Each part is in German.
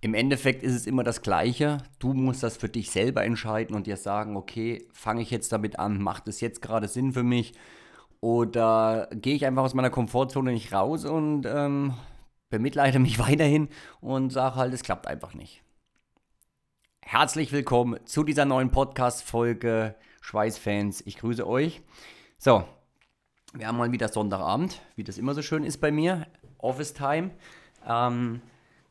Im Endeffekt ist es immer das Gleiche. Du musst das für dich selber entscheiden und dir sagen, okay, fange ich jetzt damit an, macht es jetzt gerade Sinn für mich? Oder gehe ich einfach aus meiner Komfortzone nicht raus und ähm, bemitleide mich weiterhin und sage halt, es klappt einfach nicht. Herzlich willkommen zu dieser neuen Podcast-Folge Schweißfans. Ich grüße euch. So, wir haben mal wieder Sonntagabend, wie das immer so schön ist bei mir. Office Time. Ähm,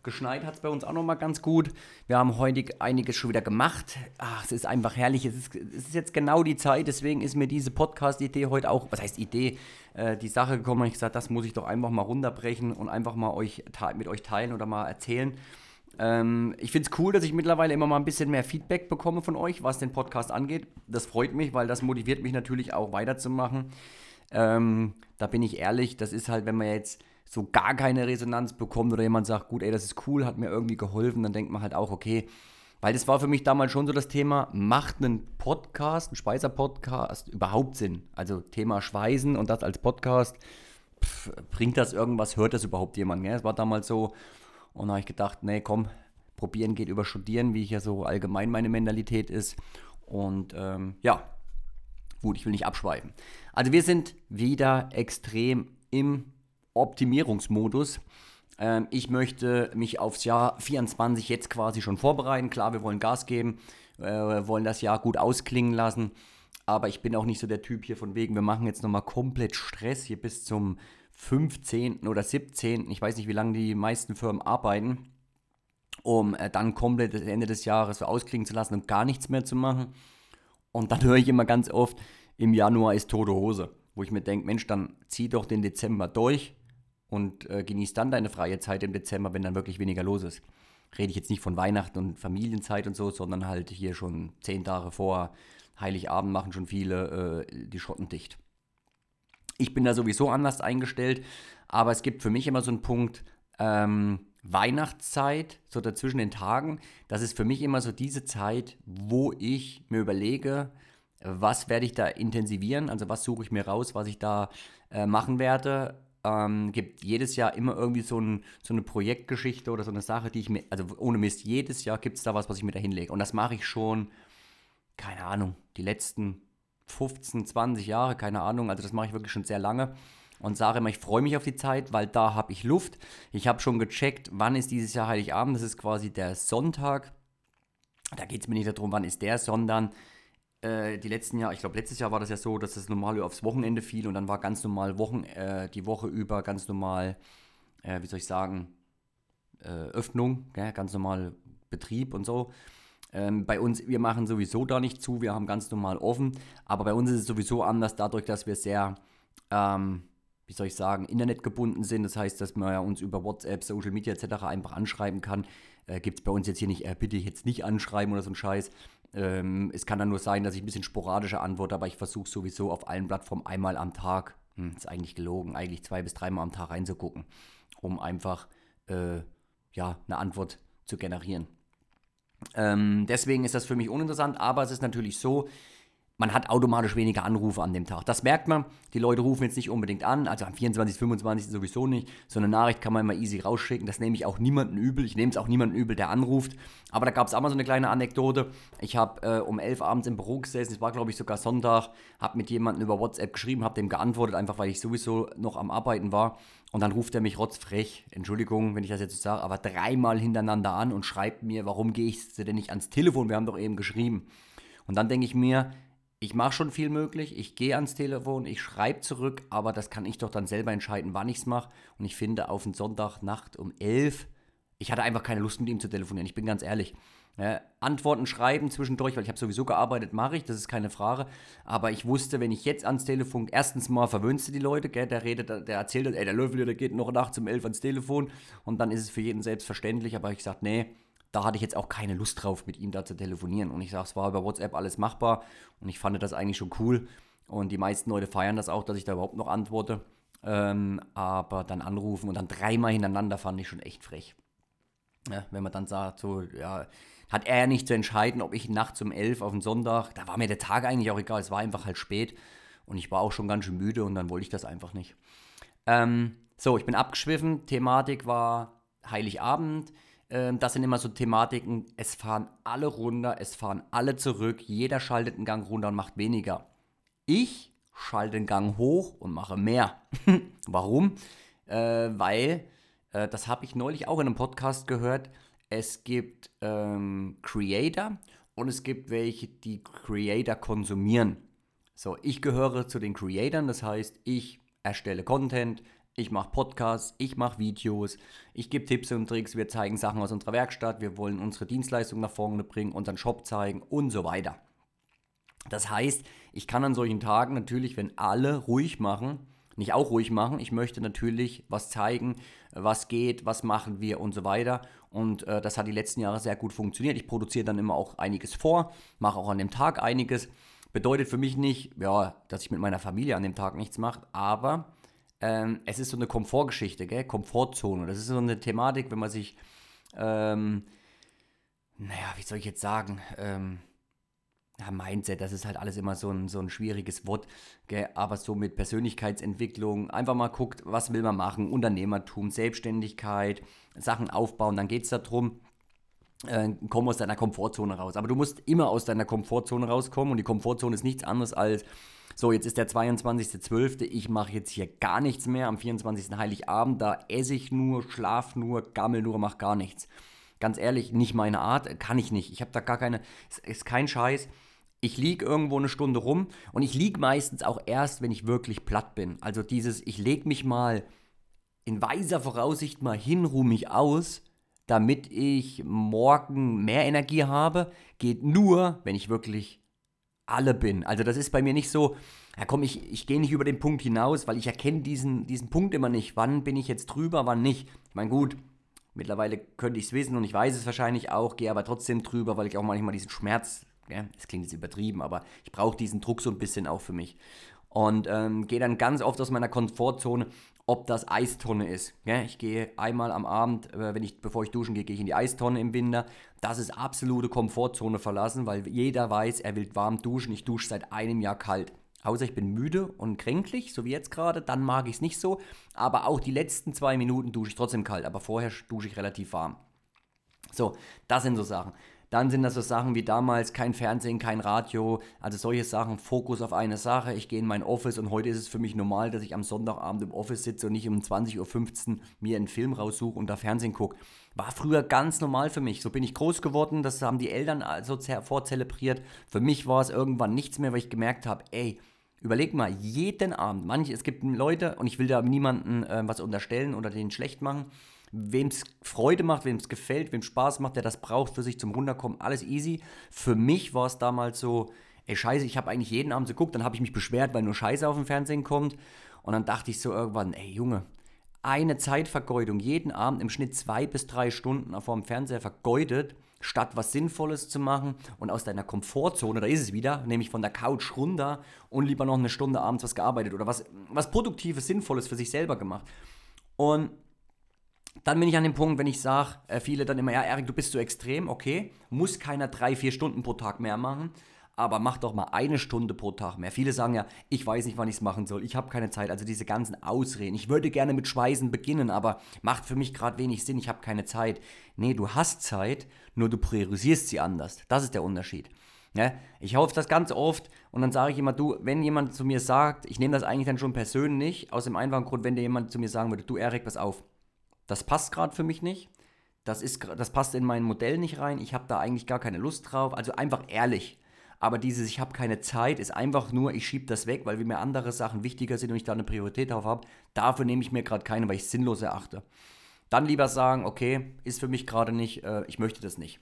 Geschneit hat es bei uns auch nochmal ganz gut. Wir haben heute einiges schon wieder gemacht. Ach, es ist einfach herrlich. Es ist, es ist jetzt genau die Zeit, deswegen ist mir diese Podcast-Idee heute auch, was heißt Idee, äh, die Sache gekommen. Und ich gesagt, das muss ich doch einfach mal runterbrechen und einfach mal euch mit euch teilen oder mal erzählen. Ähm, ich finde es cool, dass ich mittlerweile immer mal ein bisschen mehr Feedback bekomme von euch, was den Podcast angeht. Das freut mich, weil das motiviert mich natürlich auch weiterzumachen. Ähm, da bin ich ehrlich, das ist halt, wenn man jetzt so gar keine Resonanz bekommt oder jemand sagt, gut, ey, das ist cool, hat mir irgendwie geholfen, dann denkt man halt auch, okay, weil das war für mich damals schon so das Thema, macht ein Podcast, ein Speiser-Podcast überhaupt Sinn? Also Thema Schweißen und das als Podcast, pff, bringt das irgendwas, hört das überhaupt jemand? Es war damals so, und da habe ich gedacht, nee, komm, probieren geht über studieren, wie ich ja so allgemein meine Mentalität ist. Und ähm, ja, gut, ich will nicht abschweifen. Also wir sind wieder extrem im Optimierungsmodus. Ähm, ich möchte mich aufs Jahr 24 jetzt quasi schon vorbereiten. Klar, wir wollen Gas geben, äh, wollen das Jahr gut ausklingen lassen. Aber ich bin auch nicht so der Typ hier von wegen, wir machen jetzt nochmal komplett Stress hier bis zum 15. oder 17. Ich weiß nicht, wie lange die meisten Firmen arbeiten, um äh, dann komplett das Ende des Jahres so ausklingen zu lassen und gar nichts mehr zu machen. Und dann höre ich immer ganz oft, im Januar ist tote Hose. Wo ich mir denke, Mensch, dann zieh doch den Dezember durch und äh, genieß dann deine freie Zeit im Dezember, wenn dann wirklich weniger los ist. Rede ich jetzt nicht von Weihnachten und Familienzeit und so, sondern halt hier schon zehn Tage vor Heiligabend machen schon viele äh, die Schotten dicht. Ich bin da sowieso anders eingestellt, aber es gibt für mich immer so einen Punkt, ähm, Weihnachtszeit, so dazwischen den Tagen, das ist für mich immer so diese Zeit, wo ich mir überlege, was werde ich da intensivieren, also was suche ich mir raus, was ich da äh, machen werde ähm, gibt jedes Jahr immer irgendwie so, ein, so, eine Projektgeschichte oder so eine Sache, die ich mir, also ohne Mist, jedes Jahr gibt es da was, was ich mir da hinlege. Und das mache ich schon, keine Ahnung, die letzten 15, 20 Jahre, keine Ahnung, also das mache ich wirklich schon sehr lange. Und sage immer, ich freue mich auf die Zeit, weil da habe ich Luft. Ich habe schon gecheckt, wann ist dieses Jahr Heiligabend. Das ist quasi der Sonntag. Da geht es mir nicht darum, wann ist der, sondern äh, die letzten Jahre, ich glaube, letztes Jahr war das ja so, dass das normal aufs Wochenende fiel und dann war ganz normal Wochen, äh, die Woche über ganz normal, äh, wie soll ich sagen, äh, Öffnung, gell? ganz normal Betrieb und so. Ähm, bei uns, wir machen sowieso da nicht zu, wir haben ganz normal offen, aber bei uns ist es sowieso anders, dadurch, dass wir sehr, ähm, wie soll ich sagen, internetgebunden sind. Das heißt, dass man ja uns über WhatsApp, Social Media etc. einfach anschreiben kann. Äh, Gibt es bei uns jetzt hier nicht, äh, bitte jetzt nicht anschreiben oder so ein Scheiß, ähm, es kann dann nur sein, dass ich ein bisschen sporadischer antworte, aber ich versuche sowieso auf allen Plattformen einmal am Tag, hm, ist eigentlich gelogen, eigentlich zwei bis dreimal am Tag reinzugucken, um einfach äh, ja, eine Antwort zu generieren. Ähm, deswegen ist das für mich uninteressant, aber es ist natürlich so, man hat automatisch weniger Anrufe an dem Tag. Das merkt man. Die Leute rufen jetzt nicht unbedingt an, also am 24., 25. sowieso nicht. So eine Nachricht kann man immer easy rausschicken. Das nehme ich auch niemanden übel. Ich nehme es auch niemanden übel, der anruft. Aber da gab es auch mal so eine kleine Anekdote. Ich habe äh, um 11 abends im Büro gesessen, es war glaube ich sogar Sonntag, habe mit jemandem über WhatsApp geschrieben, habe dem geantwortet, einfach weil ich sowieso noch am Arbeiten war. Und dann ruft er mich rotzfrech, Entschuldigung, wenn ich das jetzt so sage, aber dreimal hintereinander an und schreibt mir, warum gehe ich denn nicht ans Telefon? Wir haben doch eben geschrieben. Und dann denke ich mir, ich mache schon viel möglich, ich gehe ans Telefon, ich schreibe zurück, aber das kann ich doch dann selber entscheiden, wann ich es mache. Und ich finde, auf einen Sonntagnacht um 11, ich hatte einfach keine Lust mit ihm zu telefonieren, ich bin ganz ehrlich. Ja, Antworten schreiben zwischendurch, weil ich habe sowieso gearbeitet, mache ich, das ist keine Frage. Aber ich wusste, wenn ich jetzt ans Telefon, erstens mal verwöhnst du die Leute, gell, der redet, der erzählt, ey, der Löffel, der geht noch nachts um 11 ans Telefon und dann ist es für jeden selbstverständlich, aber ich sage, nee, da hatte ich jetzt auch keine Lust drauf, mit ihm da zu telefonieren. Und ich sage, es war über WhatsApp alles machbar und ich fand das eigentlich schon cool. Und die meisten Leute feiern das auch, dass ich da überhaupt noch antworte. Ähm, aber dann anrufen und dann dreimal hintereinander fand ich schon echt frech. Ja, wenn man dann sagt, so, ja, hat er ja nicht zu entscheiden, ob ich nachts um elf auf den Sonntag, da war mir der Tag eigentlich auch egal, es war einfach halt spät und ich war auch schon ganz schön müde und dann wollte ich das einfach nicht. Ähm, so, ich bin abgeschwiffen, Thematik war Heiligabend. Ähm, das sind immer so Thematiken, es fahren alle runter, es fahren alle zurück, jeder schaltet einen Gang runter und macht weniger. Ich schalte den Gang hoch und mache mehr. Warum? Äh, weil, äh, das habe ich neulich auch in einem Podcast gehört, es gibt ähm, Creator und es gibt welche, die Creator konsumieren. So, ich gehöre zu den Creatoren, das heißt, ich erstelle Content, ich mache Podcasts, ich mache Videos, ich gebe Tipps und Tricks, wir zeigen Sachen aus unserer Werkstatt, wir wollen unsere Dienstleistung nach vorne bringen, unseren Shop zeigen und so weiter. Das heißt, ich kann an solchen Tagen natürlich, wenn alle ruhig machen, nicht auch ruhig machen. Ich möchte natürlich was zeigen, was geht, was machen wir und so weiter. Und äh, das hat die letzten Jahre sehr gut funktioniert. Ich produziere dann immer auch einiges vor, mache auch an dem Tag einiges. Bedeutet für mich nicht, ja, dass ich mit meiner Familie an dem Tag nichts mache, aber ähm, es ist so eine Komfortgeschichte, gell? Komfortzone. Das ist so eine Thematik, wenn man sich, ähm, naja, wie soll ich jetzt sagen, ähm, ja, Mindset, das ist halt alles immer so ein, so ein schwieriges Wort, gell? aber so mit Persönlichkeitsentwicklung, einfach mal guckt, was will man machen, Unternehmertum, Selbstständigkeit, Sachen aufbauen, dann geht es darum, äh, komm aus deiner Komfortzone raus. Aber du musst immer aus deiner Komfortzone rauskommen und die Komfortzone ist nichts anderes als so, jetzt ist der 22.12., ich mache jetzt hier gar nichts mehr. Am 24. Heiligabend, da esse ich nur, schlaf nur, gammel nur, mach gar nichts. Ganz ehrlich, nicht meine Art, kann ich nicht. Ich habe da gar keine, es ist kein Scheiß. Ich liege irgendwo eine Stunde rum und ich liege meistens auch erst, wenn ich wirklich platt bin. Also dieses, ich lege mich mal in weiser Voraussicht mal hin, ruhe mich aus, damit ich morgen mehr Energie habe, geht nur, wenn ich wirklich alle bin. Also das ist bei mir nicht so, ja komm, ich, ich gehe nicht über den Punkt hinaus, weil ich erkenne diesen, diesen Punkt immer nicht. Wann bin ich jetzt drüber, wann nicht? Ich meine, gut, mittlerweile könnte ich es wissen und ich weiß es wahrscheinlich auch, gehe aber trotzdem drüber, weil ich auch manchmal diesen Schmerz, ja, das klingt jetzt übertrieben, aber ich brauche diesen Druck so ein bisschen auch für mich. Und ähm, gehe dann ganz oft aus meiner Komfortzone, ob das Eistonne ist. Ja, ich gehe einmal am Abend, äh, wenn ich, bevor ich duschen gehe, gehe ich in die Eistonne im Winter. Das ist absolute Komfortzone verlassen, weil jeder weiß, er will warm duschen. Ich dusche seit einem Jahr kalt. Außer ich bin müde und kränklich, so wie jetzt gerade, dann mag ich es nicht so. Aber auch die letzten zwei Minuten dusche ich trotzdem kalt, aber vorher dusche ich relativ warm. So, das sind so Sachen. Dann sind das so Sachen wie damals kein Fernsehen, kein Radio, also solche Sachen, Fokus auf eine Sache. Ich gehe in mein Office und heute ist es für mich normal, dass ich am Sonntagabend im Office sitze und nicht um 20.15 Uhr mir einen Film raussuche und da Fernsehen gucke. War früher ganz normal für mich. So bin ich groß geworden, das haben die Eltern so vorzelebriert. Für mich war es irgendwann nichts mehr, weil ich gemerkt habe, ey, Überleg mal, jeden Abend, manche, es gibt Leute, und ich will da niemanden äh, was unterstellen oder den schlecht machen, wem es Freude macht, wem es gefällt, wem Spaß macht, der das braucht für sich zum Runterkommen, alles easy. Für mich war es damals so, ey Scheiße, ich habe eigentlich jeden Abend so geguckt, dann habe ich mich beschwert, weil nur Scheiße auf dem Fernsehen kommt. Und dann dachte ich so irgendwann, ey Junge, eine Zeitvergeudung, jeden Abend im Schnitt zwei bis drei Stunden vor dem Fernseher vergeudet, statt was Sinnvolles zu machen und aus deiner Komfortzone, da ist es wieder, nämlich von der Couch runter und lieber noch eine Stunde abends was gearbeitet oder was, was Produktives, Sinnvolles für sich selber gemacht. Und dann bin ich an dem Punkt, wenn ich sage, äh, viele dann immer, ja, Erik, du bist so extrem, okay, muss keiner drei, vier Stunden pro Tag mehr machen, aber mach doch mal eine Stunde pro Tag mehr. Viele sagen ja, ich weiß nicht, wann ich es machen soll, ich habe keine Zeit, also diese ganzen Ausreden. Ich würde gerne mit Schweißen beginnen, aber macht für mich gerade wenig Sinn, ich habe keine Zeit. Nee, du hast Zeit, nur du priorisierst sie anders. Das ist der Unterschied. Ja, ich hoffe das ganz oft und dann sage ich immer, du, wenn jemand zu mir sagt, ich nehme das eigentlich dann schon persönlich, aus dem einfachen Grund, wenn dir jemand zu mir sagen würde, du Erik, pass auf, das passt gerade für mich nicht. Das, ist, das passt in mein Modell nicht rein. Ich habe da eigentlich gar keine Lust drauf. Also einfach ehrlich. Aber dieses Ich habe keine Zeit ist einfach nur, ich schiebe das weg, weil mir andere Sachen wichtiger sind und ich da eine Priorität drauf habe. Dafür nehme ich mir gerade keine, weil ich es sinnlos erachte. Dann lieber sagen, okay, ist für mich gerade nicht, äh, ich möchte das nicht.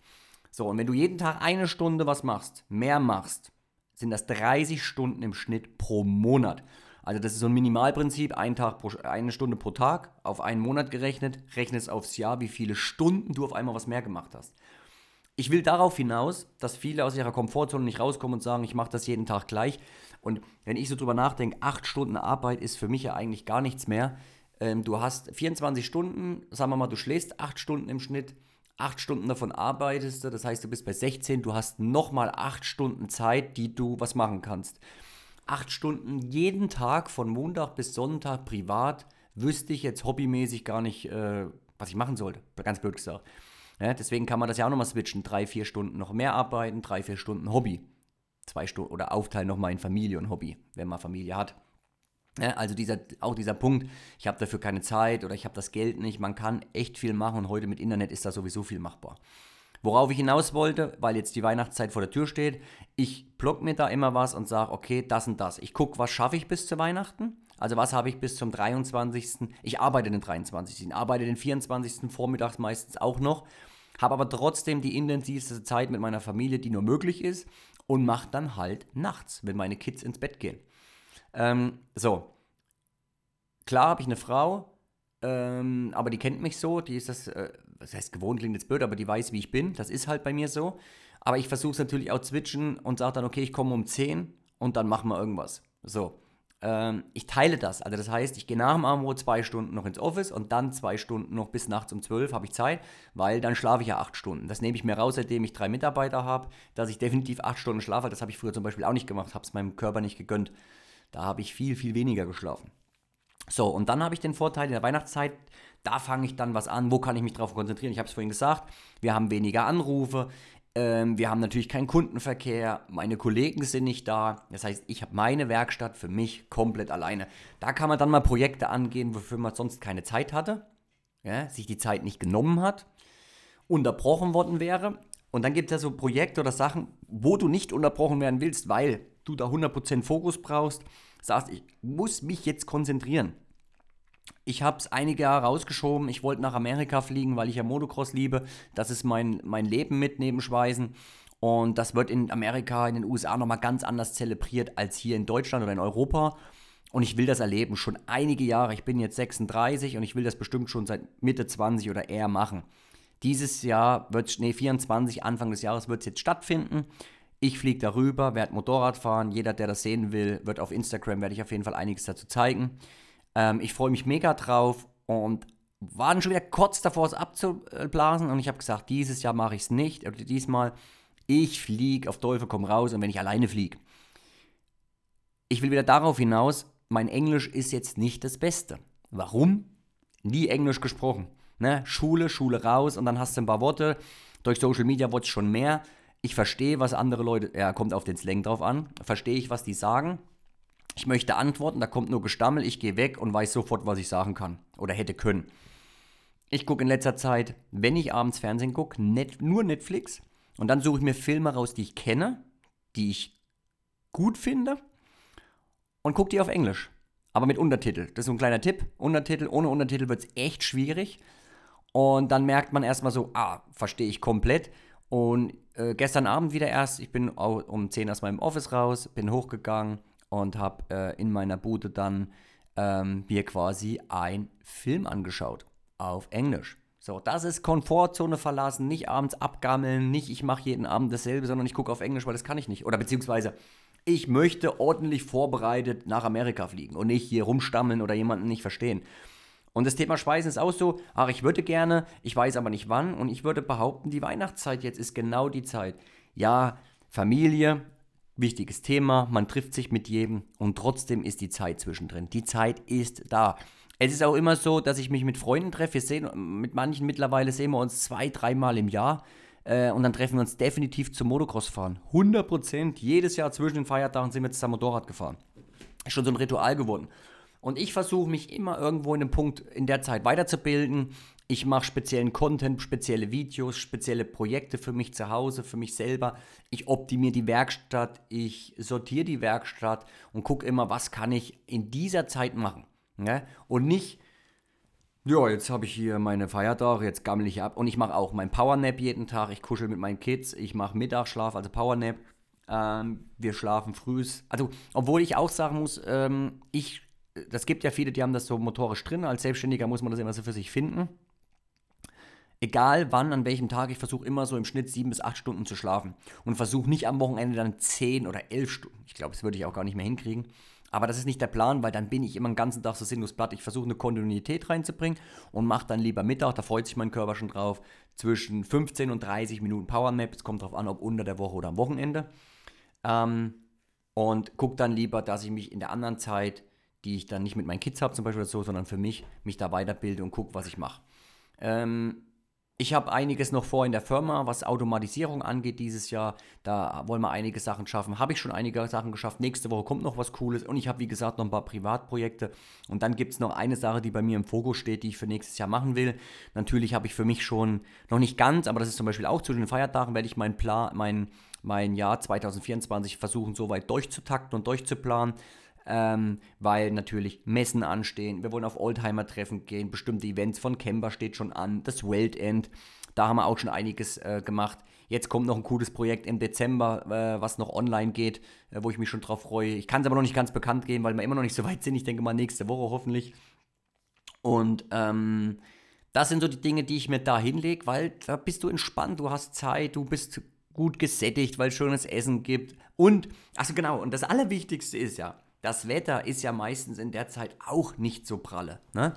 So, und wenn du jeden Tag eine Stunde was machst, mehr machst, sind das 30 Stunden im Schnitt pro Monat. Also das ist so ein Minimalprinzip, ein Tag pro, eine Stunde pro Tag, auf einen Monat gerechnet, rechne es aufs Jahr, wie viele Stunden du auf einmal was mehr gemacht hast. Ich will darauf hinaus, dass viele aus ihrer Komfortzone nicht rauskommen und sagen, ich mache das jeden Tag gleich. Und wenn ich so drüber nachdenke, acht Stunden Arbeit ist für mich ja eigentlich gar nichts mehr. Ähm, du hast 24 Stunden, sagen wir mal, du schläfst acht Stunden im Schnitt, acht Stunden davon arbeitest du, das heißt, du bist bei 16, du hast nochmal acht Stunden Zeit, die du was machen kannst acht Stunden jeden Tag von Montag bis Sonntag privat, wüsste ich jetzt hobbymäßig gar nicht, äh, was ich machen sollte. Ganz blöd gesagt. Ja, deswegen kann man das ja auch nochmal switchen. Drei, vier Stunden noch mehr arbeiten, drei, vier Stunden Hobby. Zwei Stunden oder aufteilen nochmal in Familie und Hobby, wenn man Familie hat. Ja, also dieser, auch dieser Punkt, ich habe dafür keine Zeit oder ich habe das Geld nicht. Man kann echt viel machen und heute mit Internet ist da sowieso viel machbar. Worauf ich hinaus wollte, weil jetzt die Weihnachtszeit vor der Tür steht, ich block mir da immer was und sage, okay, das und das. Ich gucke, was schaffe ich bis zu Weihnachten. Also was habe ich bis zum 23. Ich arbeite den 23. Ich arbeite den 24. vormittags meistens auch noch, habe aber trotzdem die intensivste Zeit mit meiner Familie, die nur möglich ist und mache dann halt nachts, wenn meine Kids ins Bett gehen. Ähm, so. Klar habe ich eine Frau, ähm, aber die kennt mich so, die ist das, äh, was heißt gewohnt, klingt jetzt blöd, aber die weiß, wie ich bin. Das ist halt bei mir so. Aber ich versuche es natürlich auch zwitschen und sage dann, okay, ich komme um 10 und dann machen wir irgendwas. So. Ähm, ich teile das. Also das heißt, ich gehe nach dem Armbrot zwei Stunden noch ins Office und dann zwei Stunden noch bis nachts um 12 habe ich Zeit, weil dann schlafe ich ja acht Stunden. Das nehme ich mir raus, seitdem ich drei Mitarbeiter habe, dass ich definitiv acht Stunden schlafe. Das habe ich früher zum Beispiel auch nicht gemacht, habe es meinem Körper nicht gegönnt. Da habe ich viel, viel weniger geschlafen. So, und dann habe ich den Vorteil in der Weihnachtszeit, da fange ich dann was an, wo kann ich mich drauf konzentrieren? Ich habe es vorhin gesagt, wir haben weniger Anrufe, ähm, wir haben natürlich keinen Kundenverkehr, meine Kollegen sind nicht da. Das heißt, ich habe meine Werkstatt für mich komplett alleine. Da kann man dann mal Projekte angehen, wofür man sonst keine Zeit hatte, ja, sich die Zeit nicht genommen hat, unterbrochen worden wäre. Und dann gibt es ja so Projekte oder Sachen, wo du nicht unterbrochen werden willst, weil du da 100% Fokus brauchst, sagst, ich muss mich jetzt konzentrieren. Ich habe es einige Jahre rausgeschoben. Ich wollte nach Amerika fliegen, weil ich ja Motocross liebe. Das ist mein, mein Leben mit neben Schweißen. Und das wird in Amerika, in den USA nochmal ganz anders zelebriert als hier in Deutschland oder in Europa. Und ich will das erleben, schon einige Jahre. Ich bin jetzt 36 und ich will das bestimmt schon seit Mitte 20 oder eher machen. Dieses Jahr wird nee, 24, Anfang des Jahres wird es jetzt stattfinden. Ich fliege darüber, werde Motorrad fahren. Jeder, der das sehen will, wird auf Instagram, werde ich auf jeden Fall einiges dazu zeigen. Ähm, ich freue mich mega drauf und waren schon wieder kurz davor, es abzublasen. Und ich habe gesagt, dieses Jahr mache ich es nicht. Oder diesmal, ich fliege auf Teufel komm raus und wenn ich alleine fliege. Ich will wieder darauf hinaus, mein Englisch ist jetzt nicht das Beste. Warum? Nie Englisch gesprochen. Ne? Schule, Schule raus und dann hast du ein paar Worte. Durch Social Media wird es schon mehr. Ich verstehe, was andere Leute, ja, kommt auf den Slang drauf an, verstehe ich, was die sagen. Ich möchte antworten, da kommt nur Gestammel, ich gehe weg und weiß sofort, was ich sagen kann oder hätte können. Ich gucke in letzter Zeit, wenn ich abends Fernsehen gucke, net, nur Netflix und dann suche ich mir Filme raus, die ich kenne, die ich gut finde und gucke die auf Englisch. Aber mit Untertitel. Das ist so ein kleiner Tipp. Untertitel, ohne Untertitel wird es echt schwierig. Und dann merkt man erstmal so, ah, verstehe ich komplett. Und äh, gestern Abend wieder erst, ich bin um 10 aus meinem Office raus, bin hochgegangen und habe äh, in meiner Bude dann ähm, mir quasi einen Film angeschaut auf Englisch. So, das ist Komfortzone verlassen, nicht abends abgammeln, nicht ich mache jeden Abend dasselbe, sondern ich gucke auf Englisch, weil das kann ich nicht. Oder beziehungsweise ich möchte ordentlich vorbereitet nach Amerika fliegen und nicht hier rumstammeln oder jemanden nicht verstehen. Und das Thema Speisen ist auch so, ach, ich würde gerne, ich weiß aber nicht wann und ich würde behaupten, die Weihnachtszeit jetzt ist genau die Zeit. Ja, Familie, wichtiges Thema, man trifft sich mit jedem und trotzdem ist die Zeit zwischendrin. Die Zeit ist da. Es ist auch immer so, dass ich mich mit Freunden treffe. Wir sehen, mit manchen mittlerweile sehen wir uns zwei, dreimal im Jahr. Äh, und dann treffen wir uns definitiv zum Motocross fahren. 100% Jedes Jahr zwischen den Feiertagen sind wir zusammen Motorrad gefahren. Ist schon so ein Ritual geworden. Und ich versuche mich immer irgendwo in einem Punkt in der Zeit weiterzubilden. Ich mache speziellen Content, spezielle Videos, spezielle Projekte für mich zu Hause, für mich selber. Ich optimiere die Werkstatt, ich sortiere die Werkstatt und gucke immer, was kann ich in dieser Zeit machen. Ja? Und nicht, ja, jetzt habe ich hier meine Feiertage, jetzt gammel ich ab. Und ich mache auch mein Powernap jeden Tag. Ich kuschel mit meinen Kids, ich mache Mittagsschlaf, also Powernap. Ähm, wir schlafen früh. Also, obwohl ich auch sagen muss, ähm, ich das gibt ja viele, die haben das so motorisch drin. Als Selbstständiger muss man das immer so für sich finden. Egal wann, an welchem Tag, ich versuche immer so im Schnitt sieben bis acht Stunden zu schlafen. Und versuche nicht am Wochenende dann zehn oder elf Stunden. Ich glaube, das würde ich auch gar nicht mehr hinkriegen. Aber das ist nicht der Plan, weil dann bin ich immer den ganzen Tag so sinnlos platt. Ich versuche eine Kontinuität reinzubringen und mache dann lieber Mittag, da freut sich mein Körper schon drauf, zwischen 15 und 30 Minuten Powernap. Es kommt darauf an, ob unter der Woche oder am Wochenende. Ähm, und gucke dann lieber, dass ich mich in der anderen Zeit die ich dann nicht mit meinen Kids habe zum Beispiel so, sondern für mich mich da weiterbilde und gucke, was ich mache. Ähm, ich habe einiges noch vor in der Firma, was Automatisierung angeht dieses Jahr. Da wollen wir einige Sachen schaffen. Habe ich schon einige Sachen geschafft. Nächste Woche kommt noch was Cooles. Und ich habe, wie gesagt, noch ein paar Privatprojekte. Und dann gibt es noch eine Sache, die bei mir im Fokus steht, die ich für nächstes Jahr machen will. Natürlich habe ich für mich schon, noch nicht ganz, aber das ist zum Beispiel auch zu den Feiertagen, werde ich meinen Plan, mein, mein Jahr 2024 versuchen, so weit durchzutakten und durchzuplanen ähm, weil natürlich Messen anstehen. Wir wollen auf Oldtimer-Treffen gehen, bestimmte Events von Kemba steht schon an, das Weltend, da haben wir auch schon einiges äh, gemacht. Jetzt kommt noch ein cooles Projekt im Dezember, äh, was noch online geht, äh, wo ich mich schon drauf freue. Ich kann es aber noch nicht ganz bekannt geben, weil wir immer noch nicht so weit sind. Ich denke mal nächste Woche hoffentlich. Und ähm, das sind so die Dinge, die ich mir da hinlege, weil da bist du entspannt, du hast Zeit, du bist gut gesättigt, weil es schönes Essen gibt. Und, also genau, und das Allerwichtigste ist ja, das Wetter ist ja meistens in der Zeit auch nicht so pralle. Ne?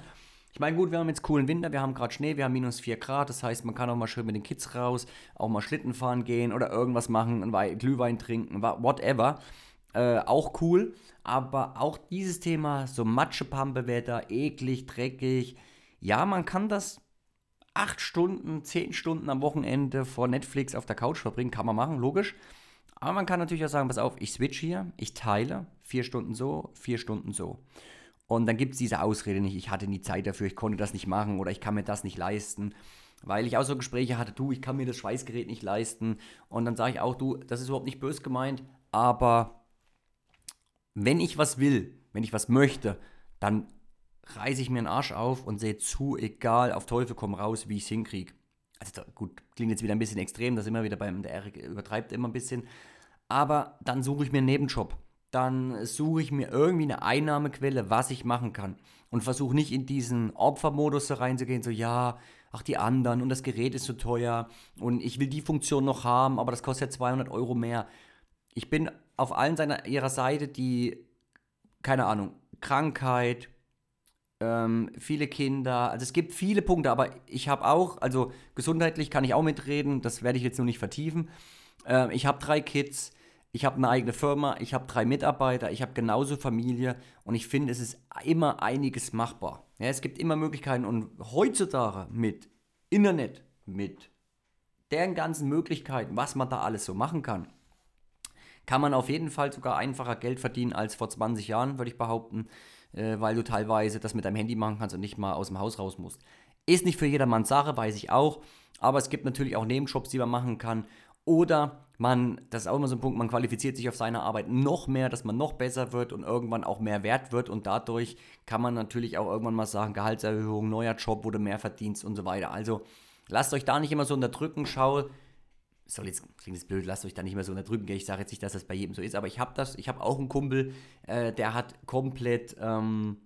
Ich meine, gut, wir haben jetzt coolen Winter, wir haben gerade Schnee, wir haben minus 4 Grad, das heißt, man kann auch mal schön mit den Kids raus, auch mal Schlitten fahren gehen oder irgendwas machen, einen Glühwein trinken, whatever. Äh, auch cool, aber auch dieses Thema, so Matschepampe-Wetter, eklig, dreckig, ja, man kann das 8 Stunden, 10 Stunden am Wochenende vor Netflix auf der Couch verbringen, kann man machen, logisch. Aber man kann natürlich auch sagen, pass auf, ich switch hier, ich teile, vier Stunden so, vier Stunden so. Und dann gibt es diese Ausrede nicht, ich hatte nie Zeit dafür, ich konnte das nicht machen oder ich kann mir das nicht leisten. Weil ich auch so Gespräche hatte, du, ich kann mir das Schweißgerät nicht leisten. Und dann sage ich auch, du, das ist überhaupt nicht böse gemeint, aber wenn ich was will, wenn ich was möchte, dann reiße ich mir den Arsch auf und sehe zu, egal, auf Teufel komm raus, wie ich es hinkriege also gut, klingt jetzt wieder ein bisschen extrem, das immer wieder beim, der Erik übertreibt immer ein bisschen, aber dann suche ich mir einen Nebenjob. Dann suche ich mir irgendwie eine Einnahmequelle, was ich machen kann. Und versuche nicht in diesen Opfermodus reinzugehen, so ja, ach die anderen und das Gerät ist so teuer und ich will die Funktion noch haben, aber das kostet ja 200 Euro mehr. Ich bin auf allen seiner, ihrer Seite, die, keine Ahnung, Krankheit, ähm, viele Kinder, also es gibt viele Punkte, aber ich habe auch, also gesundheitlich kann ich auch mitreden, das werde ich jetzt nur nicht vertiefen. Äh, ich habe drei Kids, ich habe eine eigene Firma, ich habe drei Mitarbeiter, ich habe genauso Familie und ich finde, es ist immer einiges machbar. Ja, es gibt immer Möglichkeiten und heutzutage mit Internet, mit deren ganzen Möglichkeiten, was man da alles so machen kann, kann man auf jeden Fall sogar einfacher Geld verdienen als vor 20 Jahren, würde ich behaupten äh, weil du teilweise das mit deinem Handy machen kannst und nicht mal aus dem Haus raus musst. Ist nicht für jedermanns Sache, weiß ich auch, aber es gibt natürlich auch Nebenjobs, die man machen kann. Oder man, das ist auch immer so ein Punkt, man qualifiziert sich auf seine Arbeit noch mehr, dass man noch besser wird und irgendwann auch mehr wert wird. Und dadurch kann man natürlich auch irgendwann mal sagen, Gehaltserhöhung, neuer Job, du mehr verdienst und so weiter. Also lasst euch da nicht immer so unterdrücken, schau, soll jetzt, klingt jetzt blöd, lasst euch da nicht mehr so unterdrücken, ich sage jetzt nicht, dass das bei jedem so ist, aber ich habe das, ich habe auch einen Kumpel, äh, der hat komplett ähm,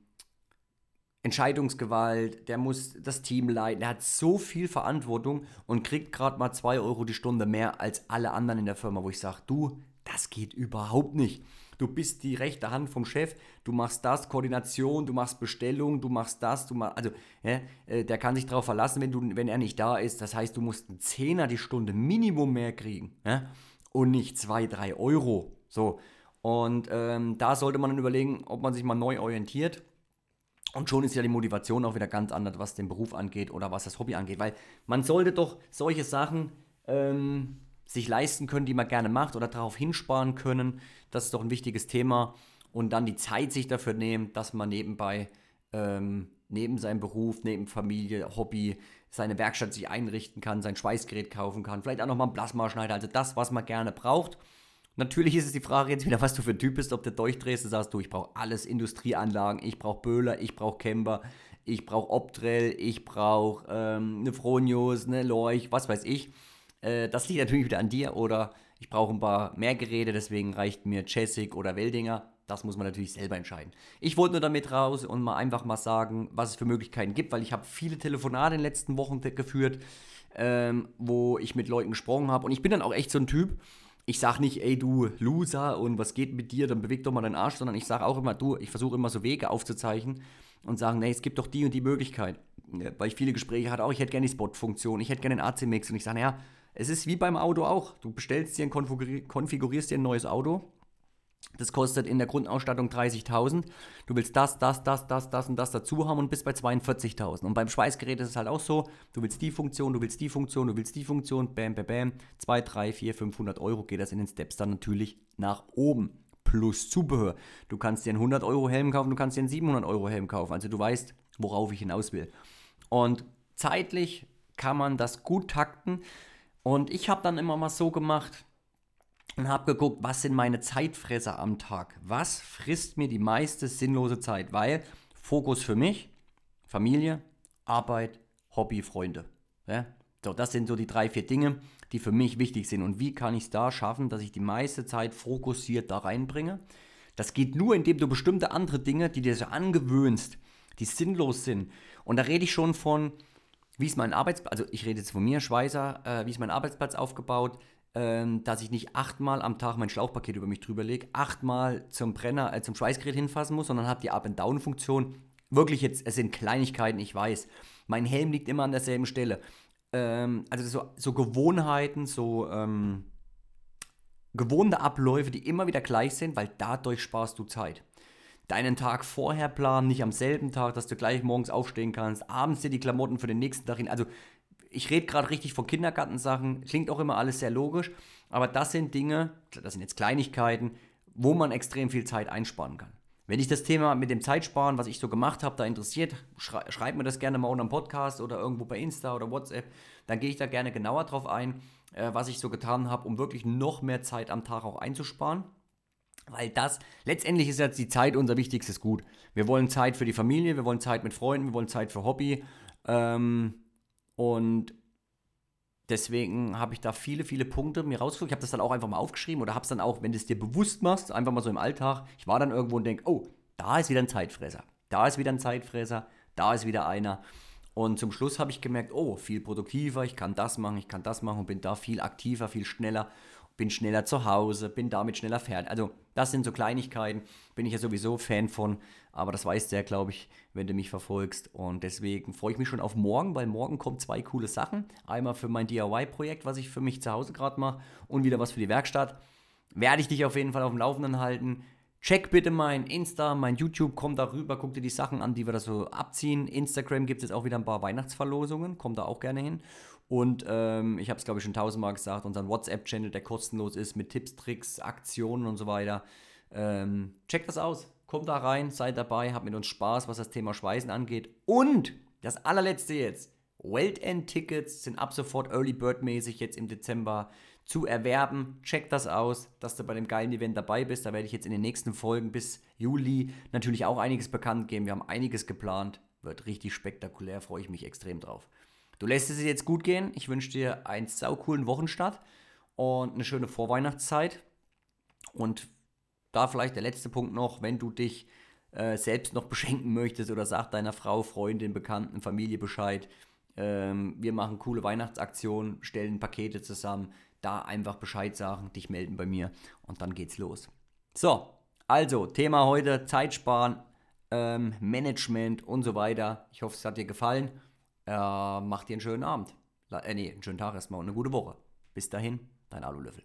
Entscheidungsgewalt, der muss das Team leiten, der hat so viel Verantwortung und kriegt gerade mal 2 Euro die Stunde mehr als alle anderen in der Firma, wo ich sage, du, das geht überhaupt nicht du bist die rechte Hand vom Chef, du machst das, Koordination, du machst Bestellung, du machst das, du machst, also ja, äh, der kann sich darauf verlassen, wenn, du, wenn er nicht da ist. Das heißt, du musst einen Zehner die Stunde Minimum mehr kriegen ja? und nicht zwei, drei Euro. So. Und ähm, da sollte man dann überlegen, ob man sich mal neu orientiert. Und schon ist ja die Motivation auch wieder ganz anders, was den Beruf angeht oder was das Hobby angeht. Weil man sollte doch solche Sachen ähm, sich leisten können, die man gerne macht oder darauf hinsparen können. Das ist doch ein wichtiges Thema. Und dann die Zeit sich dafür nehmen, dass man nebenbei, ähm, neben seinem Beruf, neben Familie, Hobby, seine Werkstatt sich einrichten kann, sein Schweißgerät kaufen kann, vielleicht auch nochmal einen Plasmaschneider, also das, was man gerne braucht. Natürlich ist es die Frage jetzt wieder, was du für ein Typ bist, ob du durchdrehst und sagst, du, ich brauche alles, Industrieanlagen, ich brauche Böhler, ich brauche Camber, ich brauche Optrell, ich brauche ähm, eine Fronius, eine Lorch, was weiß ich. Äh, das liegt natürlich wieder an dir oder ich brauche ein paar mehr Geräte, deswegen reicht mir Jessic oder Weldinger. Das muss man natürlich selber entscheiden. Ich wollte nur damit raus und mal einfach mal sagen, was es für Möglichkeiten gibt, weil ich habe viele Telefonate in den letzten Wochen geführt, ähm, wo ich mit Leuten gesprochen habe. Und ich bin dann auch echt so ein Typ. Ich sage nicht, ey du Loser und was geht mit dir, dann beweg doch mal deinen Arsch, sondern ich sage auch immer, du, ich versuche immer so Wege aufzuzeichnen und sagen, nee, es gibt doch die und die Möglichkeit. Weil ich viele Gespräche hatte, auch ich hätte gerne die Spot-Funktion, ich hätte gerne den AC-Mix und ich sage, naja, es ist wie beim Auto auch. Du bestellst dir und konfigurierst dir ein neues Auto das kostet in der Grundausstattung 30.000. Du willst das, das, das, das, das und das dazu haben und bist bei 42.000. Und beim Schweißgerät ist es halt auch so, du willst die Funktion, du willst die Funktion, du willst die Funktion, bam, bam, bam, 2, 3, 4, 500 Euro geht das in den Steps dann natürlich nach oben. Plus Zubehör. Du kannst dir einen 100 Euro Helm kaufen, du kannst dir einen 700 Euro Helm kaufen. Also du weißt, worauf ich hinaus will. Und zeitlich kann man das gut takten. Und ich habe dann immer mal so gemacht, und habe geguckt, was sind meine Zeitfresser am Tag? Was frisst mir die meiste sinnlose Zeit? Weil Fokus für mich, Familie, Arbeit, Hobby, Freunde. Ja? So, das sind so die drei, vier Dinge, die für mich wichtig sind. Und wie kann ich es da schaffen, dass ich die meiste Zeit fokussiert da reinbringe? Das geht nur, indem du bestimmte andere Dinge, die dir so angewöhnst, die sinnlos sind. Und da rede ich schon von, wie ist mein Arbeitsplatz, also ich rede jetzt von mir, Schweißer, äh, wie ist mein Arbeitsplatz aufgebaut, ähm, dass ich nicht achtmal am Tag mein Schlauchpaket über mich drüber lege, achtmal zum Brenner, äh, zum Schweißgerät hinfassen muss, sondern habe die Up-and-Down-Funktion. Wirklich jetzt, es sind Kleinigkeiten, ich weiß. Mein Helm liegt immer an derselben Stelle. Ähm, also so, so, Gewohnheiten, so ähm, gewohnte Abläufe, die immer wieder gleich sind, weil dadurch sparst du Zeit. Deinen Tag vorher planen, nicht am selben Tag, dass du gleich morgens aufstehen kannst, abends dir die Klamotten für den nächsten Tag hin. Also ich rede gerade richtig von Kindergartensachen, klingt auch immer alles sehr logisch, aber das sind Dinge, das sind jetzt Kleinigkeiten, wo man extrem viel Zeit einsparen kann. Wenn dich das Thema mit dem Zeitsparen, was ich so gemacht habe, da interessiert, schrei schreib mir das gerne mal unter dem Podcast oder irgendwo bei Insta oder WhatsApp. Dann gehe ich da gerne genauer drauf ein, äh, was ich so getan habe, um wirklich noch mehr Zeit am Tag auch einzusparen. Weil das, letztendlich ist jetzt die Zeit unser wichtigstes Gut. Wir wollen Zeit für die Familie, wir wollen Zeit mit Freunden, wir wollen Zeit für Hobby. Ähm, und deswegen habe ich da viele, viele Punkte mir rausgesucht. Ich habe das dann auch einfach mal aufgeschrieben oder habe es dann auch, wenn du es dir bewusst machst, einfach mal so im Alltag. Ich war dann irgendwo und denke, oh, da ist wieder ein Zeitfresser. Da ist wieder ein Zeitfresser. Da ist wieder einer. Und zum Schluss habe ich gemerkt, oh, viel produktiver, ich kann das machen, ich kann das machen und bin da viel aktiver, viel schneller bin schneller zu Hause, bin damit schneller fertig. Also das sind so Kleinigkeiten, bin ich ja sowieso Fan von, aber das weißt du ja, glaube ich, wenn du mich verfolgst. Und deswegen freue ich mich schon auf morgen, weil morgen kommen zwei coole Sachen. Einmal für mein DIY-Projekt, was ich für mich zu Hause gerade mache und wieder was für die Werkstatt. Werde ich dich auf jeden Fall auf dem Laufenden halten. Check bitte mein Insta, mein YouTube, komm da rüber, guck dir die Sachen an, die wir da so abziehen. Instagram gibt es jetzt auch wieder ein paar Weihnachtsverlosungen, komm da auch gerne hin. Und ähm, ich habe es, glaube ich, schon tausendmal gesagt, unseren WhatsApp-Channel, der kostenlos ist, mit Tipps, Tricks, Aktionen und so weiter. Ähm, checkt das aus. Kommt da rein, seid dabei, habt mit uns Spaß, was das Thema Schweißen angeht. Und das allerletzte jetzt. Welt End Tickets sind ab sofort Early Bird mäßig jetzt im Dezember zu erwerben. Checkt das aus, dass du bei dem geilen Event dabei bist. Da werde ich jetzt in den nächsten Folgen bis Juli natürlich auch einiges bekannt geben. Wir haben einiges geplant. Wird richtig spektakulär, freue ich mich extrem drauf. Du lässt es jetzt gut gehen. Ich wünsche dir einen saucoolen Wochenstart und eine schöne Vorweihnachtszeit. Und da vielleicht der letzte Punkt noch, wenn du dich äh, selbst noch beschenken möchtest oder sag deiner Frau, Freundin, Bekannten, Familie Bescheid. Ähm, wir machen coole Weihnachtsaktionen, stellen Pakete zusammen. Da einfach Bescheid sagen, dich melden bei mir und dann geht's los. So, also Thema heute: Zeitsparen, ähm, Management und so weiter. Ich hoffe, es hat dir gefallen. Äh, mach dir einen schönen Abend. Äh, nee, einen schönen Tag erstmal und eine gute Woche. Bis dahin, dein Alulöffel.